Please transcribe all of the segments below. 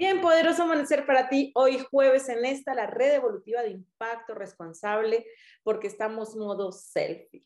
Bien, poderoso amanecer para ti hoy jueves en esta, la red evolutiva de impacto responsable, porque estamos modo selfie.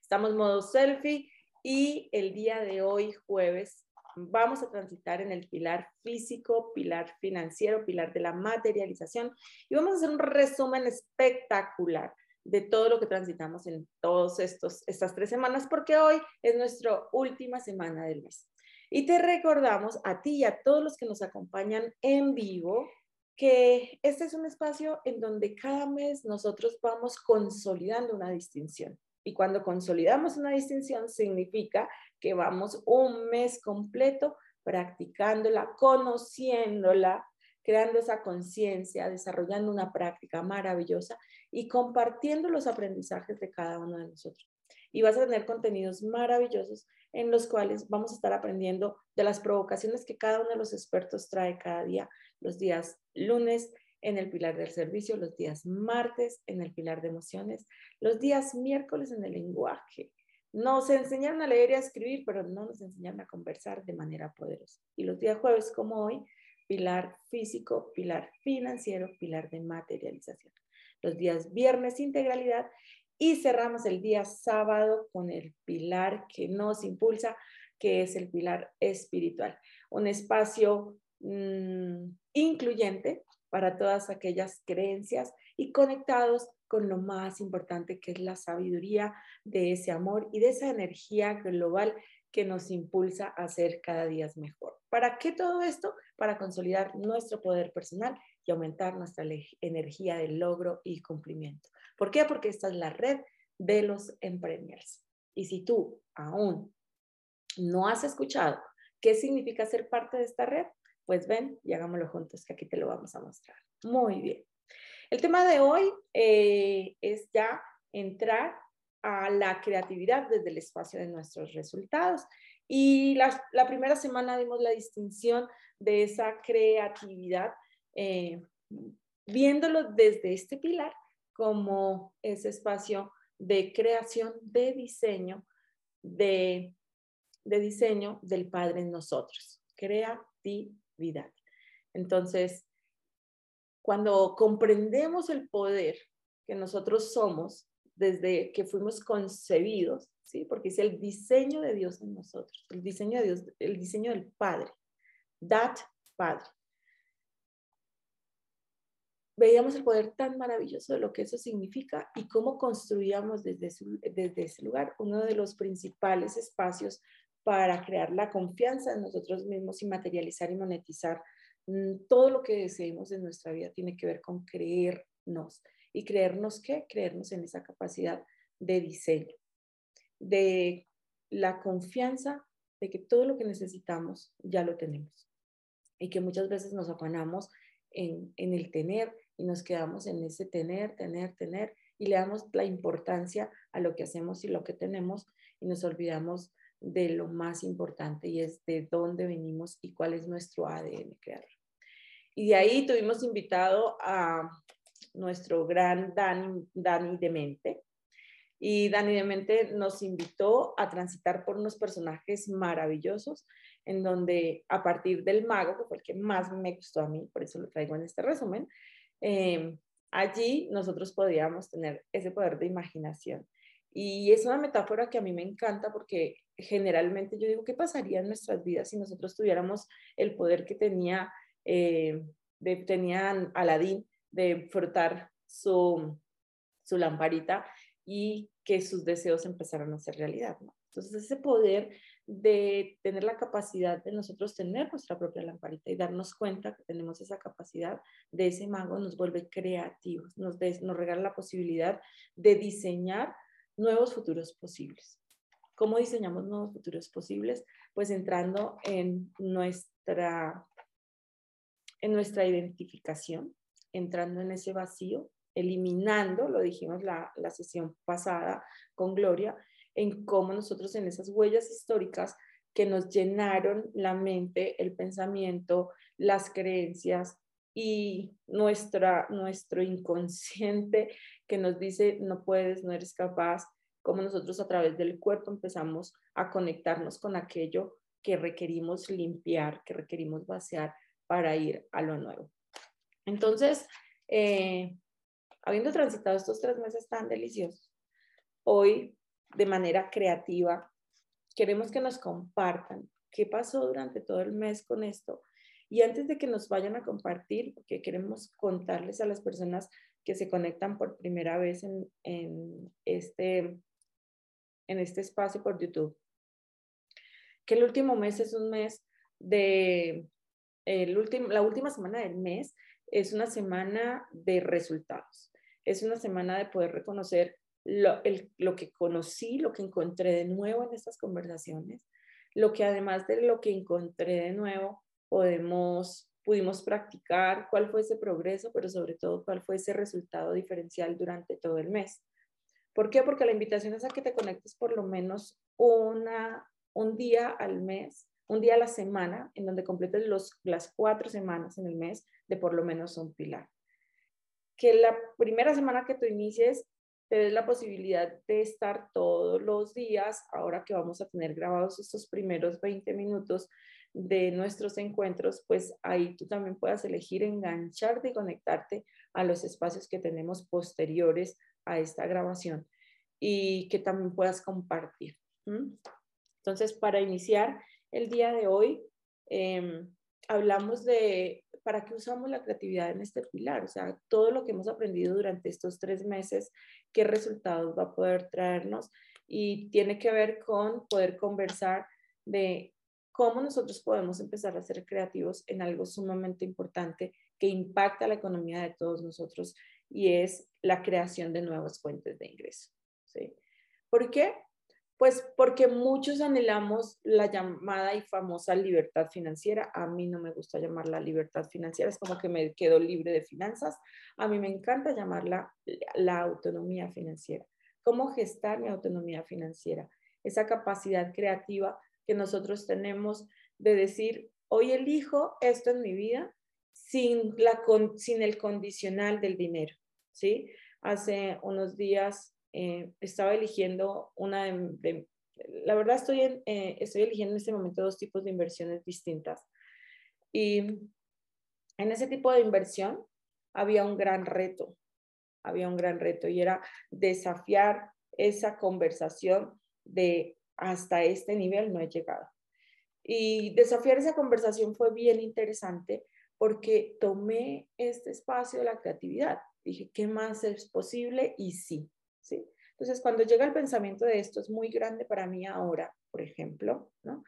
Estamos modo selfie y el día de hoy jueves vamos a transitar en el pilar físico, pilar financiero, pilar de la materialización y vamos a hacer un resumen espectacular de todo lo que transitamos en todas estas tres semanas, porque hoy es nuestra última semana del mes. Y te recordamos a ti y a todos los que nos acompañan en vivo que este es un espacio en donde cada mes nosotros vamos consolidando una distinción. Y cuando consolidamos una distinción significa que vamos un mes completo practicándola, conociéndola, creando esa conciencia, desarrollando una práctica maravillosa y compartiendo los aprendizajes de cada uno de nosotros. Y vas a tener contenidos maravillosos en los cuales vamos a estar aprendiendo de las provocaciones que cada uno de los expertos trae cada día, los días lunes en el pilar del servicio, los días martes en el pilar de emociones, los días miércoles en el lenguaje. Nos enseñaron a leer y a escribir, pero no nos enseñaron a conversar de manera poderosa. Y los días jueves como hoy, pilar físico, pilar financiero, pilar de materialización. Los días viernes, integralidad y cerramos el día sábado con el pilar que nos impulsa, que es el pilar espiritual. Un espacio mm, incluyente para todas aquellas creencias y conectados con lo más importante que es la sabiduría de ese amor y de esa energía global que nos impulsa a ser cada día mejor. ¿Para qué todo esto? Para consolidar nuestro poder personal y aumentar nuestra energía de logro y cumplimiento. ¿Por qué? Porque esta es la red de los emprendedores. Y si tú aún no has escuchado qué significa ser parte de esta red, pues ven y hagámoslo juntos, que aquí te lo vamos a mostrar. Muy bien. El tema de hoy eh, es ya entrar a la creatividad desde el espacio de nuestros resultados. Y la, primera semana dimos la distinción de esa creatividad, eh, viéndolo desde este pilar como ese espacio de creación, de diseño, de, de diseño del Padre en nosotros, creatividad. Entonces, cuando comprendemos el poder que nosotros somos desde que fuimos concebidos, ¿sí? Porque es el diseño de Dios en nosotros, el diseño de Dios, el diseño del Padre, that Padre veíamos el poder tan maravilloso de lo que eso significa y cómo construíamos desde, desde ese lugar uno de los principales espacios para crear la confianza en nosotros mismos y materializar y monetizar mm, todo lo que deseemos en nuestra vida tiene que ver con creernos. ¿Y creernos qué? Creernos en esa capacidad de diseño, de la confianza de que todo lo que necesitamos ya lo tenemos y que muchas veces nos afanamos en, en el tener y nos quedamos en ese tener, tener, tener y le damos la importancia a lo que hacemos y lo que tenemos y nos olvidamos de lo más importante y es de dónde venimos y cuál es nuestro ADN crear. Y de ahí tuvimos invitado a nuestro gran Dani, Dani Demente. Y Dani Demente nos invitó a transitar por unos personajes maravillosos, en donde a partir del mago, que fue el que más me gustó a mí, por eso lo traigo en este resumen, Em, allí nosotros podíamos tener ese poder de imaginación. Y es una metáfora que a mí me encanta porque generalmente yo digo, ¿qué pasaría en nuestras vidas si nosotros tuviéramos el poder que tenía, eh, de, tenía Aladín de frotar su, su lamparita y que sus deseos empezaran a ser realidad? Entonces ese poder de tener la capacidad de nosotros tener nuestra propia lamparita y darnos cuenta que tenemos esa capacidad de ese mago nos vuelve creativos, nos, nos regala la posibilidad de diseñar nuevos futuros posibles. ¿Cómo diseñamos nuevos futuros posibles? Pues entrando en nuestra, en nuestra identificación, entrando en ese vacío, eliminando, lo dijimos la, la sesión pasada con Gloria, en cómo nosotros en esas huellas históricas que nos llenaron la mente, el pensamiento, las creencias y nuestra, nuestro inconsciente que nos dice no puedes, no eres capaz, cómo nosotros a través del cuerpo empezamos a conectarnos con aquello que requerimos limpiar, que requerimos vaciar para ir a lo nuevo. Entonces, eh, habiendo transitado estos tres meses tan deliciosos, hoy de manera creativa queremos que nos compartan qué pasó durante todo el mes con esto. Y antes de que nos vayan a compartir, porque queremos contarles a las personas que se conectan por primera vez en, en este, en este espacio por YouTube, que el último mes es un mes de, el último, la última semana del mes es una semana de resultados, es una semana de poder reconocer lo, lo que conocí, lo que encontré de nuevo en estas conversaciones, lo que además de lo que encontré de nuevo, podemos, pudimos practicar, cuál fue ese progreso, pero sobre todo cuál fue ese resultado diferencial durante todo el mes. ¿Por qué? Porque la invitación es a que te conectes por lo menos una, un día al mes, un día a la semana, en donde completes los, las cuatro semanas en el mes de por lo menos un pilar. Que la primera semana que tú inicies te des la posibilidad de estar todos los días, ahora que vamos a tener grabados estos primeros 20 minutos de nuestros encuentros, pues ahí tú también puedas elegir engancharte y conectarte a los espacios que tenemos posteriores a esta grabación y que también puedas compartir. Entonces, para iniciar el día de hoy, em, hablamos de para qué usamos la creatividad en este pilar, o sea, todo lo que hemos aprendido durante estos tres meses qué resultados va a poder traernos y tiene que ver con poder conversar de cómo nosotros podemos empezar a ser creativos en algo sumamente importante que impacta la economía de todos nosotros y es la creación de nuevas fuentes de ingreso. ¿sí? ¿Por qué? Pues porque muchos anhelamos la llamada y famosa libertad financiera. A mí no me gusta llamarla libertad financiera, es como que me quedo libre de finanzas. A mí me encanta llamarla la autonomía financiera. ¿Cómo gestar mi autonomía financiera? Esa capacidad creativa que nosotros tenemos de decir, hoy elijo esto en mi vida sin, la, sin el condicional del dinero. ¿sí? Hace unos días eh, estaba eligiendo una de, la verdad estoy, eh, estoy eligiendo en este momento dos tipos de inversiones distintas. Y en ese tipo de inversión había un gran reto, había un gran reto y era desafiar esa conversación de hasta este nivel no he llegado. Y desafiar esa conversación fue bien interesante porque tomé este espacio de la creatividad. Dije, ¿qué más es posible? Y sí, ¿sí? Entonces, cuando llega el pensamiento de esto es muy grande para mí ahora, por ejemplo, ¿no?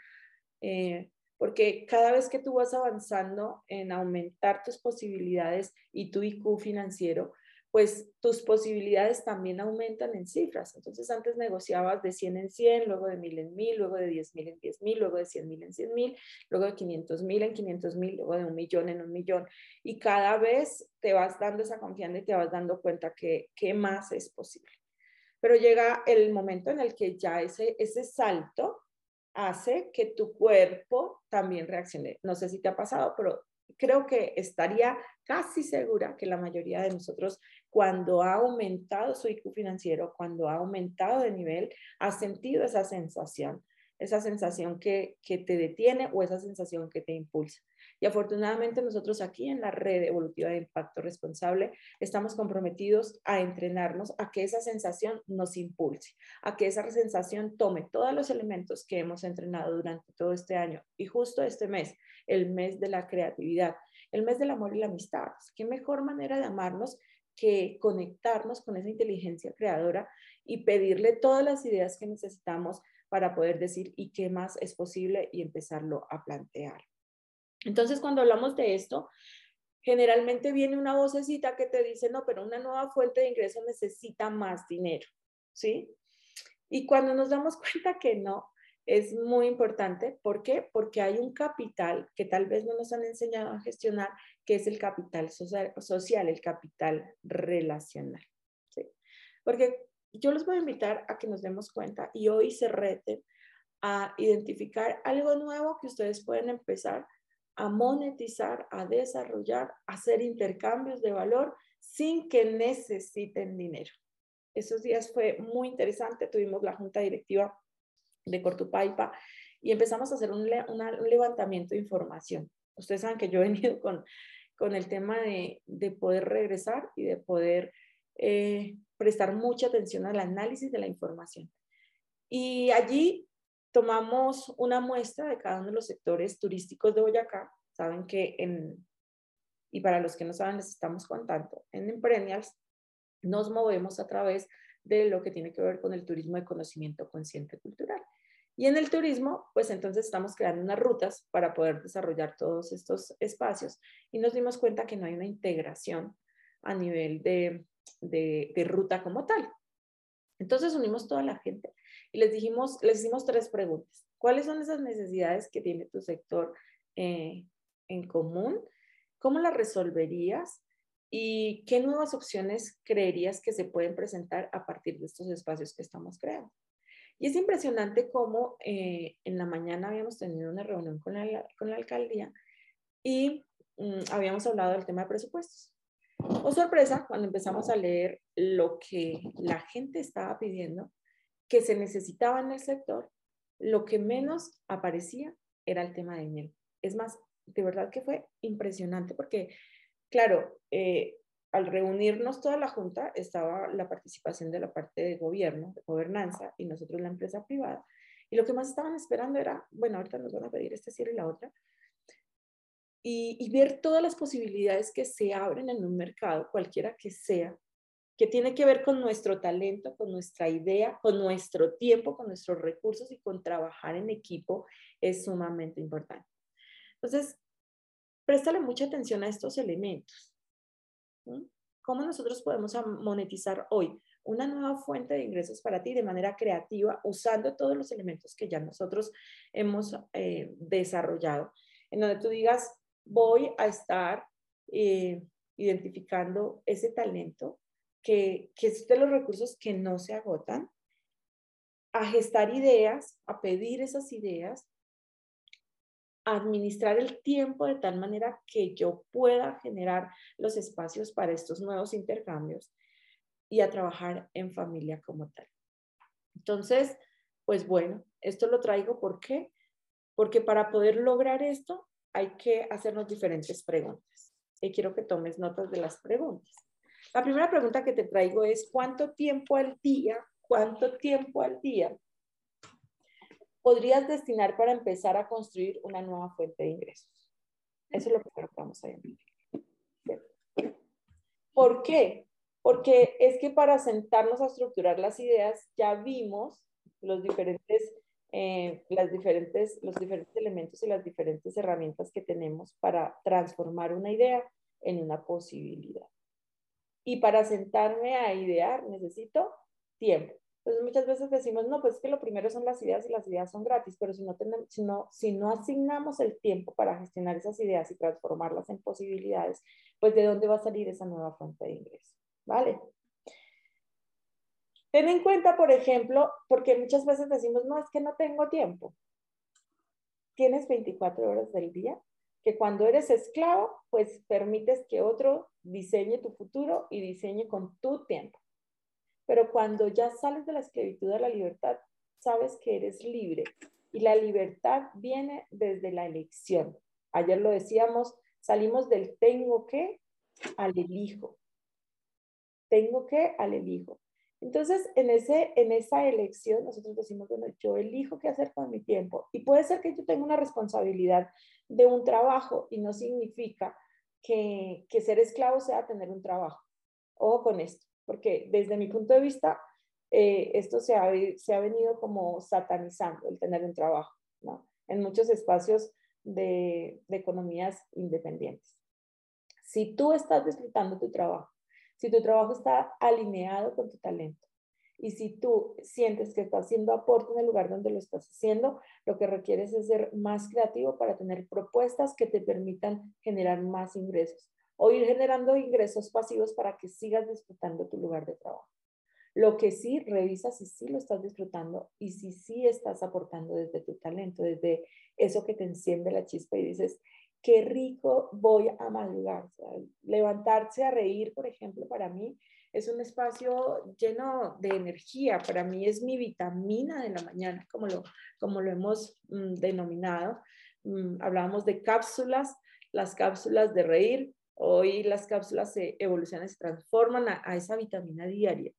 Eh, porque cada vez que tú vas avanzando en aumentar tus posibilidades y tu IQ financiero, pues tus posibilidades también aumentan en cifras. Entonces antes negociabas de 100 en 100, luego de 1000 en 1000, luego de 10.000 en 10.000, luego de 100.000 en 100.000, luego de 500.000 en 500.000, luego de un millón en un millón. Y cada vez te vas dando esa confianza y te vas dando cuenta que más es posible. Pero llega el momento en el que ya ese, ese salto hace que tu cuerpo también reaccione. No sé si te ha pasado, pero creo que estaría casi segura que la mayoría de nosotros, cuando ha aumentado su IQ financiero, cuando ha aumentado de nivel, ha sentido esa sensación, esa sensación que, que te detiene o esa sensación que te impulsa. Y afortunadamente nosotros aquí en la red evolutiva de impacto responsable estamos comprometidos a entrenarnos a que esa sensación nos impulse, a que esa sensación tome todos los elementos que hemos entrenado durante todo este año y justo este mes, el mes de la creatividad, el mes del amor y la amistad. ¿Qué mejor manera de amarnos que conectarnos con esa inteligencia creadora y pedirle todas las ideas que necesitamos para poder decir y qué más es posible y empezarlo a plantear. Entonces, cuando hablamos de esto, generalmente viene una vocecita que te dice, no, pero una nueva fuente de ingreso necesita más dinero, ¿sí? Y cuando nos damos cuenta que no, es muy importante. ¿Por qué? Porque hay un capital que tal vez no nos han enseñado a gestionar, que es el capital social, el capital relacional. ¿sí? Porque yo les voy a invitar a que nos demos cuenta y hoy se reten a identificar algo nuevo que ustedes pueden empezar a monetizar, a desarrollar, a hacer intercambios de valor sin que necesiten dinero. Esos días fue muy interesante, tuvimos la junta directiva de Cortupaipa y empezamos a hacer un, levantamiento de información. ustedes saben que yo he venido con, con el tema de, de poder regresar y de poder eh, prestar mucha atención al análisis de la información. Y allí tomamos una muestra de cada uno de los sectores turísticos de Boyacá. Saben que en, y para los que no saben, les estamos contando, en Emprenials nos movemos a través de lo que tiene que ver con el turismo de conocimiento consciente cultural. Y en el turismo, pues entonces estamos creando unas rutas para poder desarrollar todos estos espacios y nos dimos cuenta que no hay una integración a nivel de, de, ruta como tal. Entonces unimos toda la gente y les dijimos, les hicimos tres preguntas. ¿Cuáles son esas necesidades que tiene tu sector eh, en común? ¿Cómo las resolverías? ¿Y qué nuevas opciones creerías que se pueden presentar a partir de estos espacios que estamos creando? Y es impresionante cómo eh, en la mañana habíamos tenido una reunión con la, con la alcaldía y mm, habíamos hablado del tema de presupuestos. Oh, sorpresa, cuando empezamos a leer lo que la gente estaba pidiendo, que se necesitaba en el sector, lo que menos aparecía era el tema de dinero. Es más, de verdad que fue impresionante porque, claro, eh, al reunirnos toda la junta estaba la participación de la parte de gobierno, de gobernanza y nosotros la empresa privada. Y lo que más estaban esperando era, bueno, ahorita nos van a pedir este cierre y la otra, y, y, ver todas las posibilidades que se abren en un mercado, cualquiera que sea, que tiene que ver con nuestro talento, con nuestra idea, con nuestro tiempo, con nuestros recursos y con trabajar en equipo es sumamente importante. Entonces, préstale mucha atención a estos elementos. ¿Cómo nosotros podemos monetizar hoy una nueva fuente de ingresos para ti de manera creativa usando todos los elementos que ya nosotros hemos eh, desarrollado? En donde tú digas, voy a estar eh, identificando ese talento que, que los recursos que no se agotan, a gestar ideas, a pedir esas ideas administrar el tiempo de tal manera que yo pueda generar los espacios para estos nuevos intercambios y a trabajar en familia como tal. Entonces, pues bueno, esto lo traigo ¿por? Porque para poder lograr esto hay que hacernos diferentes preguntas. Y quiero que tomes notas de las preguntas. La primera pregunta que te traigo es, ¿cuánto tiempo al día, cuánto tiempo al día podrías destinar para empezar a construir una nueva fuente de ingresos? Eso es lo primero que vamos a ver. ¿Por qué? Porque es que para sentarnos a estructurar las ideas ya vimos los diferentes, eh, las diferentes, los diferentes elementos y las diferentes herramientas que tenemos para transformar una idea en una posibilidad. Y para sentarme a idear necesito tiempo. Entonces muchas veces decimos, no, pues es que lo primero son las ideas y las ideas son gratis, pero si no, tenemos, si no, si no asignamos el tiempo para gestionar esas ideas y transformarlas en posibilidades, pues de dónde va a salir esa nueva fuente de ingreso, ¿vale? Ten en cuenta, por ejemplo, porque muchas veces decimos, no, es que no tengo tiempo. Tienes 24 horas del día, que cuando eres esclavo, pues permites que otro diseñe tu futuro y diseñe con tu tiempo. Pero cuando ya sales de la esclavitud a la libertad, sabes que eres libre. Y la libertad viene desde la elección. Ayer lo decíamos, salimos del tengo que al elijo. Tengo que al elijo. Entonces, en, ese, en esa elección, nosotros decimos, bueno, yo elijo qué hacer con mi tiempo. Y puede ser que yo tenga una responsabilidad de un trabajo y no significa que, que ser esclavo sea tener un trabajo. Ojo con esto porque desde mi punto de vista, eh, esto se ha, se ha venido como satanizando, el tener un trabajo, ¿no? En muchos espacios de, de economías independientes. Si tú estás disfrutando tu trabajo, si tu trabajo está alineado con tu talento, y si tú sientes que estás haciendo aporte en el lugar donde lo estás haciendo, lo que requieres es ser más creativo para tener propuestas que te permitan generar más ingresos o ir generando ingresos pasivos para que sigas disfrutando tu lugar de trabajo. Lo que sí, revisa si sí lo estás disfrutando y si sí estás aportando desde tu talento, desde eso que te enciende la chispa y dices, qué rico voy a madrugar. levantarse a reír, por ejemplo, para mí es un espacio lleno de energía. Para mí es mi vitamina de la mañana, como lo, como lo hemos mm, denominado. Mm, hablábamos de cápsulas las cápsulas de reír, hoy las cápsulas se evolucionan, se transforman a esa vitamina diaria.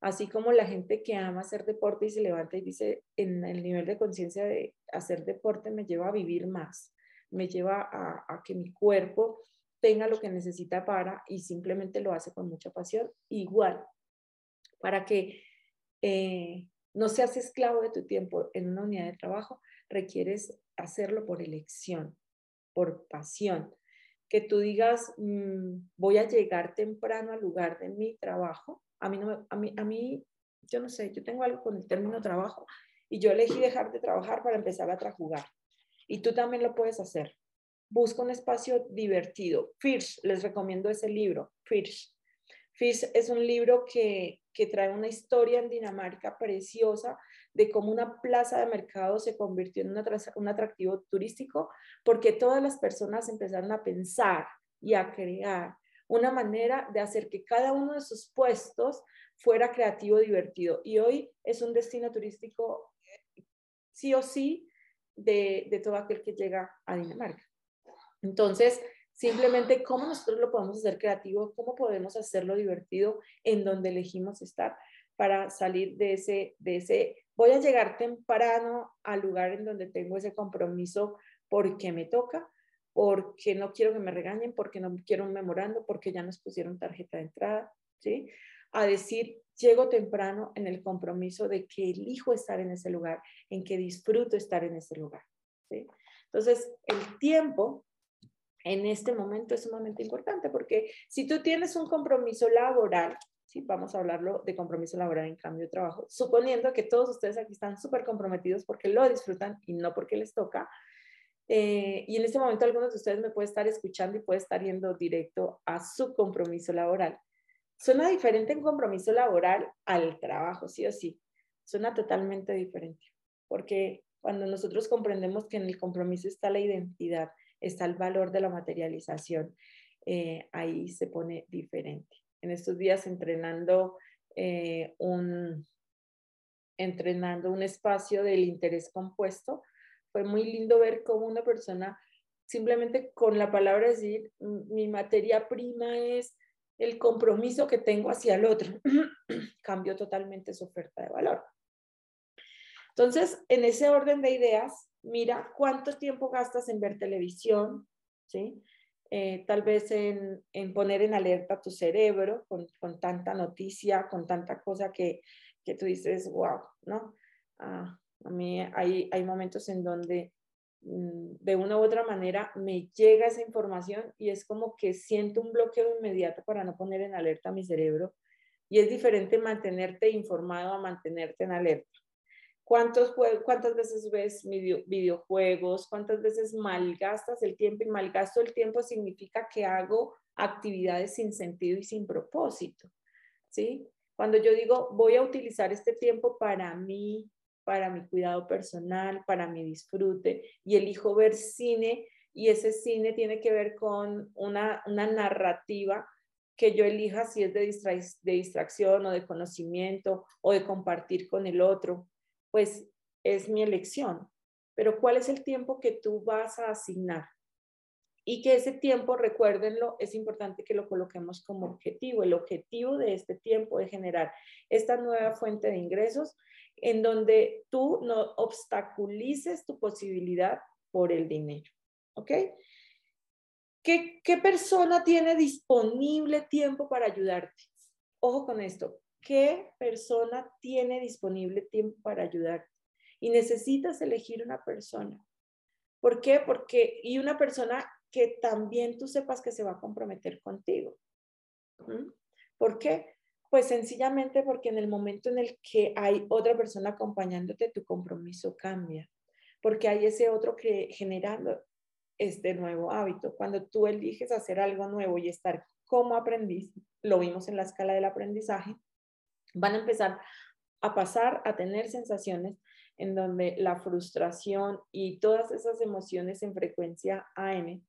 Así como la gente que ama hacer deporte y se levanta y dice, en el nivel de conciencia de hacer deporte me lleva a vivir más, me lleva a, que mi cuerpo tenga lo que necesita para y simplemente lo hace con mucha pasión. Igual, para que eh, no seas esclavo de tu tiempo en una unidad de trabajo, requieres hacerlo por elección, por pasión. Que tú digas, mm, voy a llegar temprano al lugar de mi trabajo a mí, a, mí, a mí, yo no sé, yo tengo algo con el término trabajo y yo elegí dejar de trabajar para empezar a trajugar. Y tú también lo puedes hacer. Busca un espacio divertido. Fish, les recomiendo ese libro, Fish. Fish es un libro que, que trae una historia en Dinamarca preciosa de cómo una plaza de mercado se convirtió en un atractivo turístico porque todas las personas empezaron a pensar y a crear una manera de hacer que cada uno de sus puestos fuera creativo, divertido. Y hoy es un destino turístico sí o sí de, todo aquel que llega a Dinamarca. Entonces, simplemente cómo nosotros lo podemos hacer creativo, cómo podemos hacerlo divertido en donde elegimos estar para salir de ese, de ese, voy a llegar temprano al lugar en donde tengo ese compromiso porque me toca, porque no quiero que me regañen, porque no quiero un memorando, porque ya nos pusieron tarjeta de entrada, ¿sí? A decir, llego temprano en el compromiso de que elijo estar en ese lugar, en que disfruto estar en ese lugar, ¿sí? Entonces, el tiempo en este momento es sumamente importante porque si tú tienes un compromiso laboral, ¿sí? vamos a hablarlo de compromiso laboral en cambio de trabajo, suponiendo que todos ustedes aquí están súper comprometidos porque lo disfrutan y no porque les toca, eh, y en este momento algunos de ustedes me pueden estar escuchando y puede estar yendo directo a su compromiso laboral. Suena diferente un compromiso laboral al trabajo, sí o sí. Suena totalmente diferente, porque cuando nosotros comprendemos que en el compromiso está la identidad, está el valor de la materialización, eh, ahí se pone diferente. En estos días entrenando eh, un entrenando un espacio del interés compuesto, fue muy lindo ver cómo una persona simplemente con la palabra decir, mi materia prima es el compromiso que tengo hacia el otro, cambió totalmente su oferta de valor. Entonces, en ese orden de ideas, mira cuánto tiempo gastas en ver televisión, ¿sí? Eh, tal vez en, poner en alerta tu cerebro con, tanta noticia, con tanta cosa que, que tú dices, wow, ¿no? Ah, a mí hay, hay momentos en donde mm, de una u otra manera me llega esa información y es como que siento un bloqueo inmediato para no poner en alerta mi cerebro. Y es diferente mantenerte informado a mantenerte en alerta. ¿Cuántos, ¿Cuántas veces ves videojuegos? ¿Cuántas veces malgastas el tiempo? Y malgasto el tiempo significa que hago actividades sin sentido y sin propósito. ¿sí? Cuando yo digo, voy a utilizar este tiempo para mí, para mi cuidado personal, para mi disfrute y elijo ver cine y ese cine tiene que ver con una, narrativa que yo elija si es de, de distracción o de conocimiento o de compartir con el otro, pues es mi elección. Pero ¿cuál es el tiempo que tú vas a asignar? Y que ese tiempo, recuérdenlo, es importante que lo coloquemos como objetivo. El objetivo de este tiempo es generar esta nueva fuente de ingresos en donde tú no obstaculices tu posibilidad por el dinero. ¿Ok? ¿Qué, ¿Qué, persona tiene disponible tiempo para ayudarte? Ojo con esto. ¿Qué persona tiene disponible tiempo para ayudarte? Y necesitas elegir una persona. ¿Por qué? Porque, y una persona que también tú sepas que se va a comprometer contigo. ¿Por qué? Pues sencillamente porque en el momento en el que hay otra persona acompañándote, tu compromiso cambia, porque hay ese otro que generando este nuevo hábito. Cuando tú eliges hacer algo nuevo y estar como aprendiz, lo vimos en la escala del aprendizaje, van a empezar a pasar a tener sensaciones en donde la frustración y todas esas emociones en frecuencia AM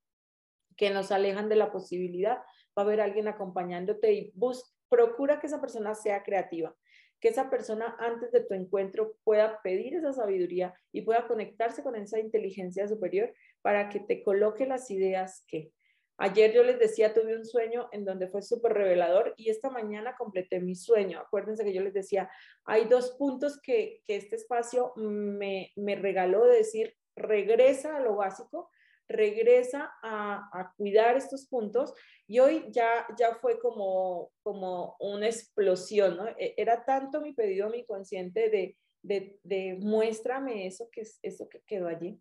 que nos alejan de la posibilidad, va a haber alguien acompañándote y busca procura que esa persona sea creativa, que esa persona antes de tu encuentro pueda pedir esa sabiduría y pueda conectarse con esa inteligencia superior para que te coloque las ideas que Ayer yo les decía, tuve un sueño en donde fue súper revelador y esta mañana completé mi sueño. Acuérdense que yo les decía, hay dos puntos que, que este espacio me, me regaló de decir, regresa a lo básico, regresa a, a, cuidar estos puntos y hoy ya, ya fue como, como una explosión, ¿no? E, era tanto mi pedido mi consciente de, de, de muéstrame eso que, eso que quedó allí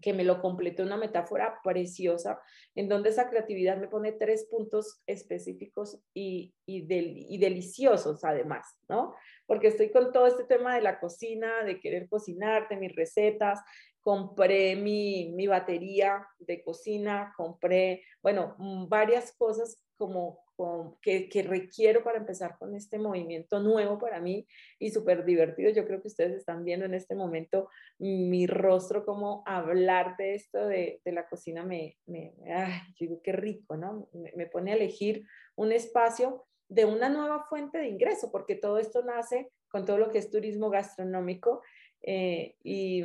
que me lo completó una metáfora preciosa, en donde esa creatividad me pone tres puntos específicos y, y, y, deliciosos además, ¿no? Porque estoy con todo este tema de la cocina, de querer cocinar, de mis recetas, compré mi, mi batería de cocina, compré, bueno, varias cosas como que, que, requiero para empezar con este movimiento nuevo para mí y súper divertido. Yo creo que ustedes están viendo en este momento mi rostro, como hablar de esto de, de la cocina me, me ay, digo, qué rico, ¿no? Me, me, pone a elegir un espacio de una nueva fuente de ingreso, porque todo esto nace con todo lo que es turismo gastronómico eh, y,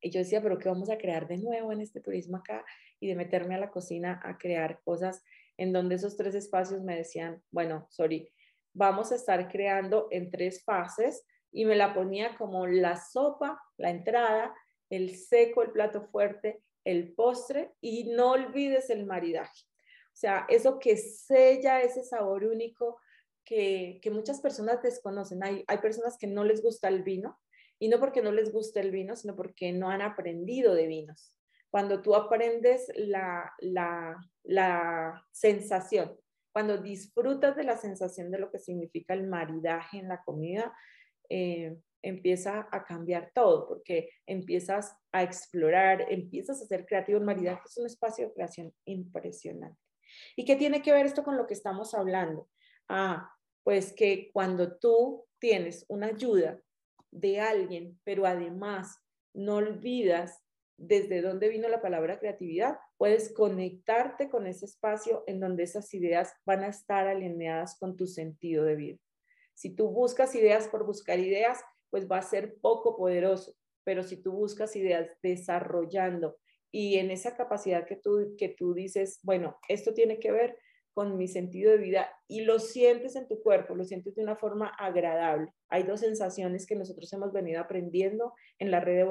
y yo decía, pero ¿qué vamos a crear de nuevo en este turismo acá? Y de meterme a la cocina a crear cosas en donde esos tres espacios me decían, bueno, sorry, vamos a estar creando en tres fases y me la ponía como la sopa, la entrada, el seco, el plato fuerte, el postre y no olvides el maridaje. O sea, eso que sella ese sabor único que, que muchas personas desconocen. Hay, hay personas que no les gusta el vino y no porque no les guste el vino, sino porque no han aprendido de vinos cuando tú aprendes la, la, la, sensación, cuando disfrutas de la sensación de lo que significa el maridaje en la comida, eh, empieza a cambiar todo, porque empiezas a explorar, empiezas a ser creativo. El maridaje es un espacio de creación impresionante. ¿Y qué tiene que ver esto con lo que estamos hablando? Ah, pues que cuando tú tienes una ayuda de alguien, pero además no olvidas desde dónde vino la palabra creatividad, puedes conectarte con ese espacio en donde esas ideas van a estar alineadas con tu sentido de vida. Si tú buscas ideas por buscar ideas, pues va a ser poco poderoso, pero si tú buscas ideas desarrollando y en esa capacidad que tú, que tú dices, bueno, esto tiene que ver con mi sentido de vida y lo sientes en tu cuerpo, lo sientes de una forma agradable. Hay dos sensaciones que nosotros hemos venido aprendiendo en la red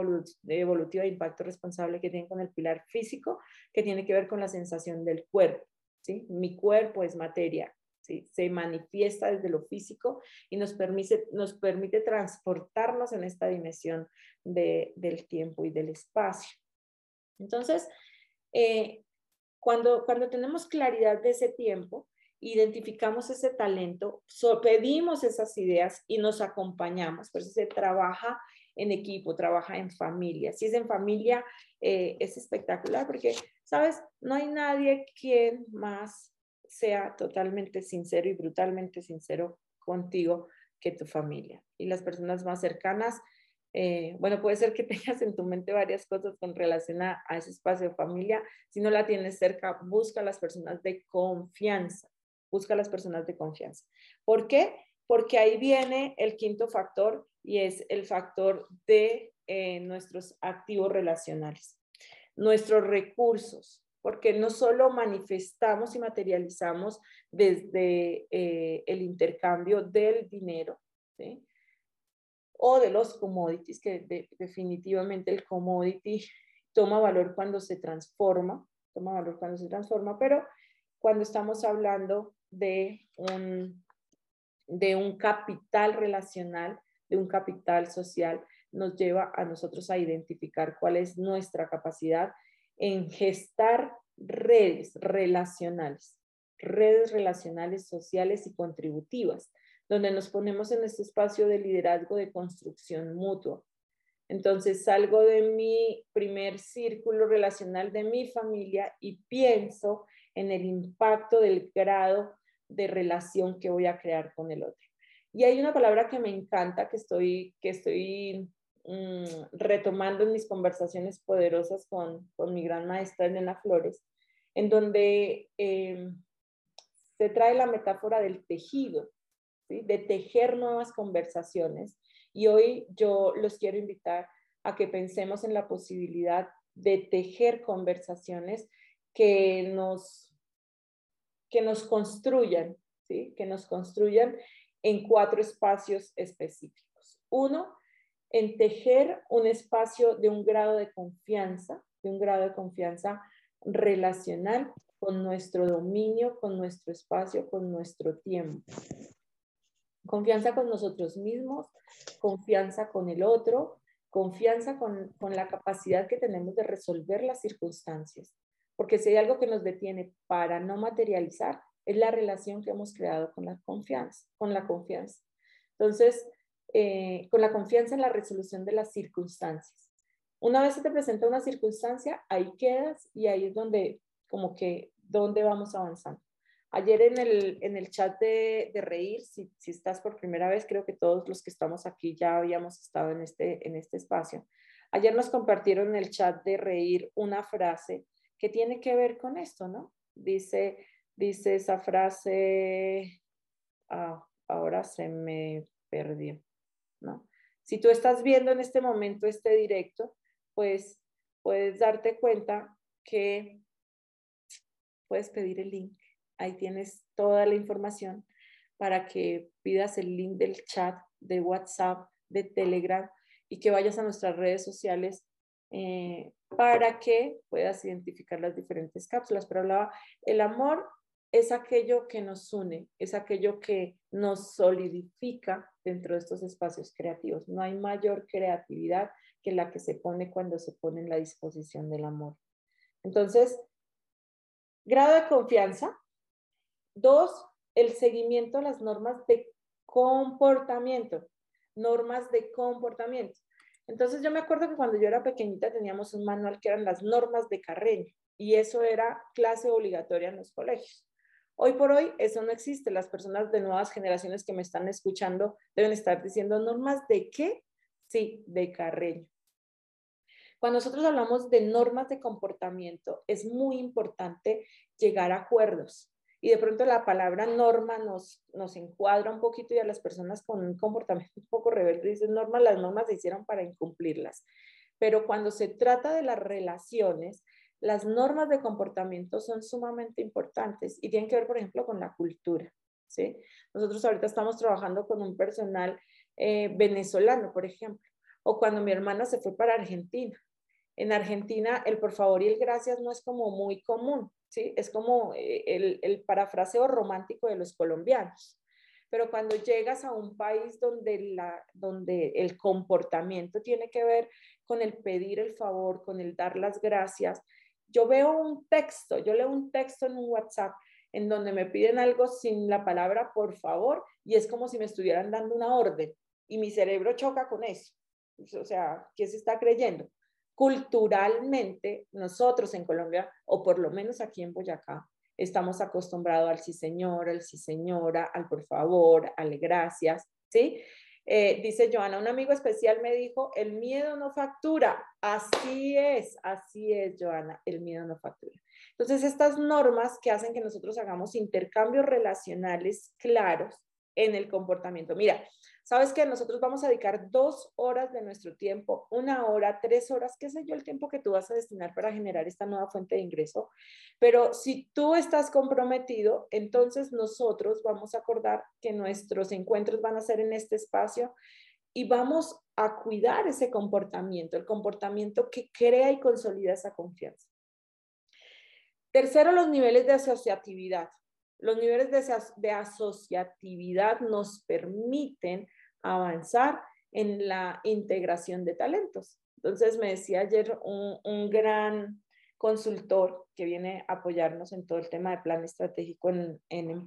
evolutiva de impacto responsable que tiene con el pilar físico, que tiene que ver con la sensación del cuerpo. ¿sí? Mi cuerpo es materia, ¿sí? se manifiesta desde lo físico y nos permite, nos permite transportarnos en esta dimensión de, del tiempo y del espacio. Entonces, eh, cuando, cuando tenemos claridad de ese tiempo, identificamos ese talento, pedimos esas ideas y nos acompañamos. Por eso se trabaja en equipo, trabaja en familia. Si es en familia, eh, es espectacular porque, ¿sabes? No hay nadie quien más sea totalmente sincero y brutalmente sincero contigo que tu familia. Y las personas más cercanas eh, bueno, puede ser que tengas en tu mente varias cosas con relación a, ese espacio de familia. Si no la tienes cerca, busca a las personas de confianza. Busca a las personas de confianza. ¿Por qué? Porque ahí viene el quinto factor y es el factor de eh, nuestros activos relacionales, nuestros recursos, porque no solo manifestamos y materializamos desde eh, el intercambio del dinero, ¿sí? O de los commodities, que definitivamente el commodity toma valor cuando se transforma, toma valor cuando se transforma, pero cuando estamos hablando de un, de un capital relacional, de un capital social, nos lleva a nosotros a identificar cuál es nuestra capacidad en gestar redes relacionales, redes relacionales sociales y contributivas donde nos ponemos en este espacio de liderazgo de construcción mutua. Entonces salgo de mi primer círculo relacional de mi familia y pienso en el impacto del grado de relación que voy a crear con el otro. Y hay una palabra que me encanta, que estoy, que estoy mm, retomando en mis conversaciones poderosas con, con mi gran maestra Elena Flores, en donde eh, se trae la metáfora del tejido de tejer nuevas conversaciones. Y hoy yo los quiero invitar a que pensemos en la posibilidad de tejer conversaciones que nos, que nos construyan, ¿sí? que nos construyan en cuatro espacios específicos. Uno, en tejer un espacio de un grado de confianza, de un grado de confianza relacional con nuestro dominio, con nuestro espacio, con nuestro tiempo. Confianza con nosotros mismos, confianza con el otro, confianza con, con la capacidad que tenemos de resolver las circunstancias. Porque si hay algo que nos detiene para no materializar, es la relación que hemos creado con la confianza, con la confianza. Entonces, eh, con la confianza en la resolución de las circunstancias. Una vez se te presenta una circunstancia, ahí quedas y ahí es donde, como que, donde vamos avanzando. Ayer en el, en el chat de, de reír, si, si, estás por primera vez, creo que todos los que estamos aquí ya habíamos estado en este, en este espacio. Ayer nos compartieron en el chat de reír una frase que tiene que ver con esto, ¿no? Dice, dice esa frase, ah, ahora se me perdió, ¿no? Si tú estás viendo en este momento este directo, pues puedes darte cuenta que puedes pedir el link. Ahí tienes toda la información para que pidas el link del chat, de WhatsApp, de Telegram y que vayas a nuestras redes sociales eh, para que puedas identificar las diferentes cápsulas. Pero hablaba, el amor es aquello que nos une, es aquello que nos solidifica dentro de estos espacios creativos. No hay mayor creatividad que la que se pone cuando se pone en la disposición del amor. Entonces, grado de confianza. Dos, el seguimiento a las normas de comportamiento. Normas de comportamiento. Entonces, yo me acuerdo que cuando yo era pequeñita teníamos un manual que eran las normas de Carreño y eso era clase obligatoria en los colegios. Hoy por hoy eso no existe. Las personas de nuevas generaciones que me están escuchando deben estar diciendo normas de qué? Sí, de Carreño. Cuando nosotros hablamos de normas de comportamiento, es muy importante llegar a acuerdos. Y de pronto la palabra norma nos, nos encuadra un poquito y a las personas con un comportamiento un poco rebelde dicen normas, las normas se hicieron para incumplirlas. Pero cuando se trata de las relaciones, las normas de comportamiento son sumamente importantes y tienen que ver, por ejemplo, con la cultura. ¿sí? Nosotros ahorita estamos trabajando con un personal eh, venezolano, por ejemplo, o cuando mi hermana se fue para Argentina. En Argentina, el por favor y el gracias no es como muy común, ¿sí? Es como eh, el, el parafraseo romántico de los colombianos. Pero cuando llegas a un país donde, la, donde el comportamiento tiene que ver con el pedir el favor, con el dar las gracias, yo veo un texto, yo leo un texto en un WhatsApp en donde me piden algo sin la palabra por favor y es como si me estuvieran dando una orden y mi cerebro choca con eso. O sea, ¿qué se está creyendo? Culturalmente, nosotros en Colombia, o por lo menos aquí en Boyacá, estamos acostumbrados al sí señor, al sí señora, al por favor, al gracias, ¿sí? Eh, dice Joana, un amigo especial me dijo, el miedo no factura. Así es, así es, Joana, el miedo no factura. Entonces, estas normas que hacen que nosotros hagamos intercambios relacionales claros en el comportamiento. Mira, sabes que nosotros vamos a dedicar dos horas de nuestro tiempo, una hora, tres horas, qué sé yo, el tiempo que tú vas a destinar para generar esta nueva fuente de ingreso. Pero si tú estás comprometido, entonces nosotros vamos a acordar que nuestros encuentros van a ser en este espacio y vamos a cuidar ese comportamiento, el comportamiento que crea y consolida esa confianza. Tercero, los niveles de asociatividad. Los niveles de, asociatividad nos permiten avanzar en la integración de talentos. Entonces, me decía ayer un, gran consultor que viene a apoyarnos en todo el tema de plan estratégico en, en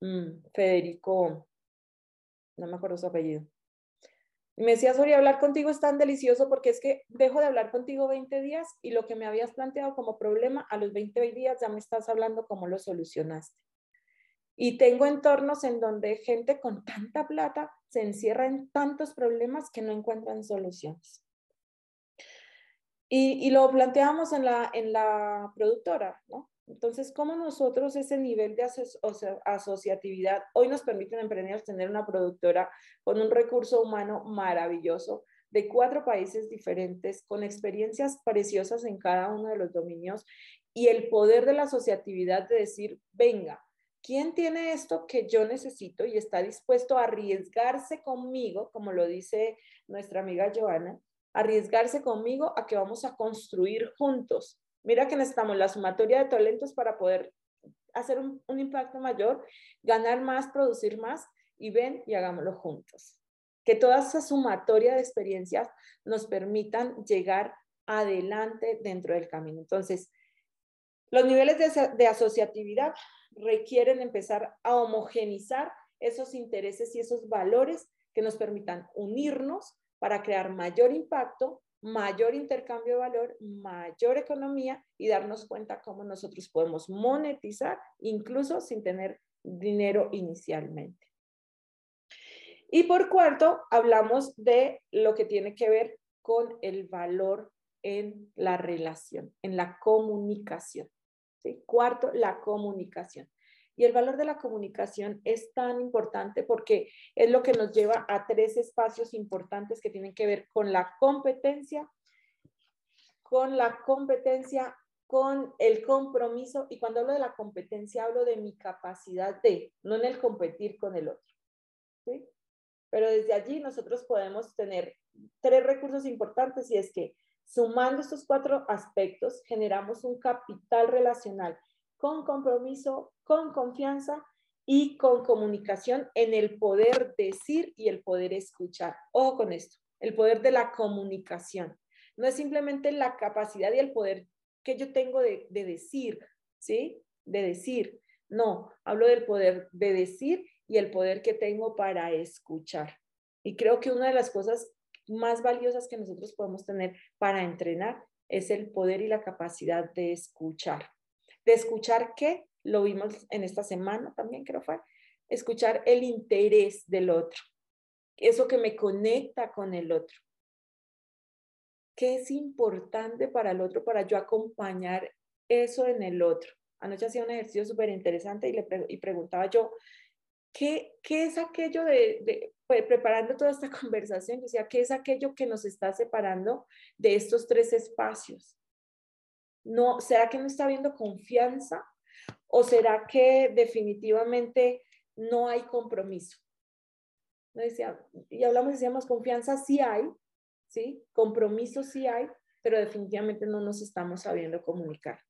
mm, Federico, no me acuerdo su apellido, me decía, Soria, hablar contigo es tan delicioso porque es que dejo de hablar contigo 20 días y lo que me habías planteado como problema, a los 20 días ya me estás hablando cómo lo solucionaste. Y tengo entornos en donde gente con tanta plata se encierra en tantos problemas que no encuentran soluciones. Y, y lo planteamos en la, en la productora, ¿no? Entonces, ¿cómo nosotros ese nivel de asociatividad hoy nos permite emprender tener una productora con un recurso humano maravilloso de cuatro países diferentes, con experiencias preciosas en cada uno de los dominios y el poder de la asociatividad de decir, venga, ¿quién tiene esto que yo necesito y está dispuesto a arriesgarse conmigo, como lo dice nuestra amiga Joana, arriesgarse conmigo a que vamos a construir juntos? Mira que necesitamos la sumatoria de talentos para poder hacer un, impacto mayor, ganar más, producir más y ven y hagámoslo juntos. Que toda esa sumatoria de experiencias nos permitan llegar adelante dentro del camino. Entonces, los niveles de, asociatividad requieren empezar a homogenizar esos intereses y esos valores que nos permitan unirnos para crear mayor impacto, mayor intercambio de valor, mayor economía y darnos cuenta cómo nosotros podemos monetizar incluso sin tener dinero inicialmente. Y por cuarto, hablamos de lo que tiene que ver con el valor en la relación, en la comunicación. Cuarto, la comunicación. Y el valor de la comunicación es tan importante porque es lo que nos lleva a tres espacios importantes que tienen que ver con la competencia, con la competencia, con el compromiso. Y cuando hablo de la competencia, hablo de mi capacidad de, no en el competir con el otro. Pero desde allí nosotros podemos tener tres recursos importantes y es que Sumando estos cuatro aspectos, generamos un capital relacional con compromiso, con confianza y con comunicación en el poder decir y el poder escuchar. Ojo con esto, el poder de la comunicación. No es simplemente la capacidad y el poder que yo tengo de, de decir, ¿sí? De decir. No, hablo del poder de decir y el poder que tengo para escuchar. Y creo que una de las cosas más valiosas que nosotros podemos tener para entrenar es el poder y la capacidad de escuchar. De escuchar qué, lo vimos en esta semana también, creo fue, escuchar el interés del otro, eso que me conecta con el otro. ¿Qué es importante para el otro para yo acompañar eso en el otro? Anoche hacía un ejercicio súper interesante y le y preguntaba yo, ¿qué, ¿qué, es aquello de, pues, preparando toda esta conversación, decía, ¿qué es aquello que nos está separando de estos tres espacios? No, ¿Será que no está habiendo confianza? ¿O será que definitivamente no hay compromiso? Decía, y hablamos, decíamos, confianza sí hay, ¿sí? Compromiso sí hay, pero definitivamente no nos estamos sabiendo comunicar.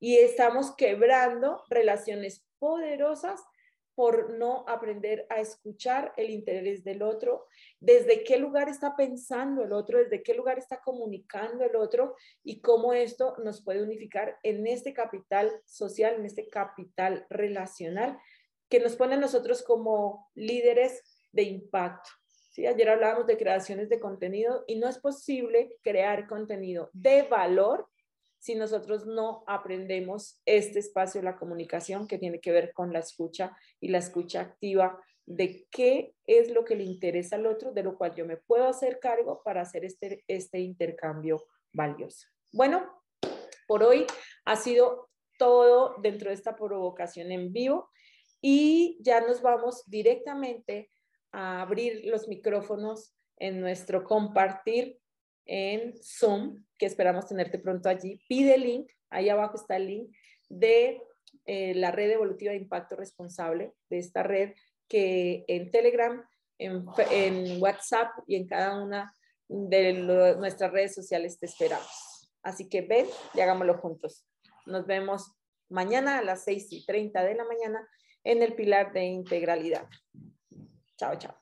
Y estamos quebrando relaciones poderosas por no aprender a escuchar el interés del otro, desde qué lugar está pensando el otro, desde qué lugar está comunicando el otro y cómo esto nos puede unificar en este capital social, en este capital relacional que nos pone a nosotros como líderes de impacto. ¿sí? Ayer hablábamos de creaciones de contenido y no es posible crear contenido de valor si nosotros no aprendemos este espacio de la comunicación que tiene que ver con la escucha y la escucha activa de qué es lo que le interesa al otro, de lo cual yo me puedo hacer cargo para hacer este, este intercambio valioso. Bueno, por hoy ha sido todo dentro de esta provocación en vivo y ya nos vamos directamente a abrir los micrófonos en nuestro compartir en Zoom, que esperamos tenerte pronto allí. Pide el link, ahí abajo está el link de eh, la red evolutiva de impacto responsable, de esta red que en Telegram, en, WhatsApp y en cada una de nuestras redes sociales te esperamos. Así que ven y hagámoslo juntos. Nos vemos mañana a las 6 y 30 de la mañana en el pilar de integralidad. Chao, chao.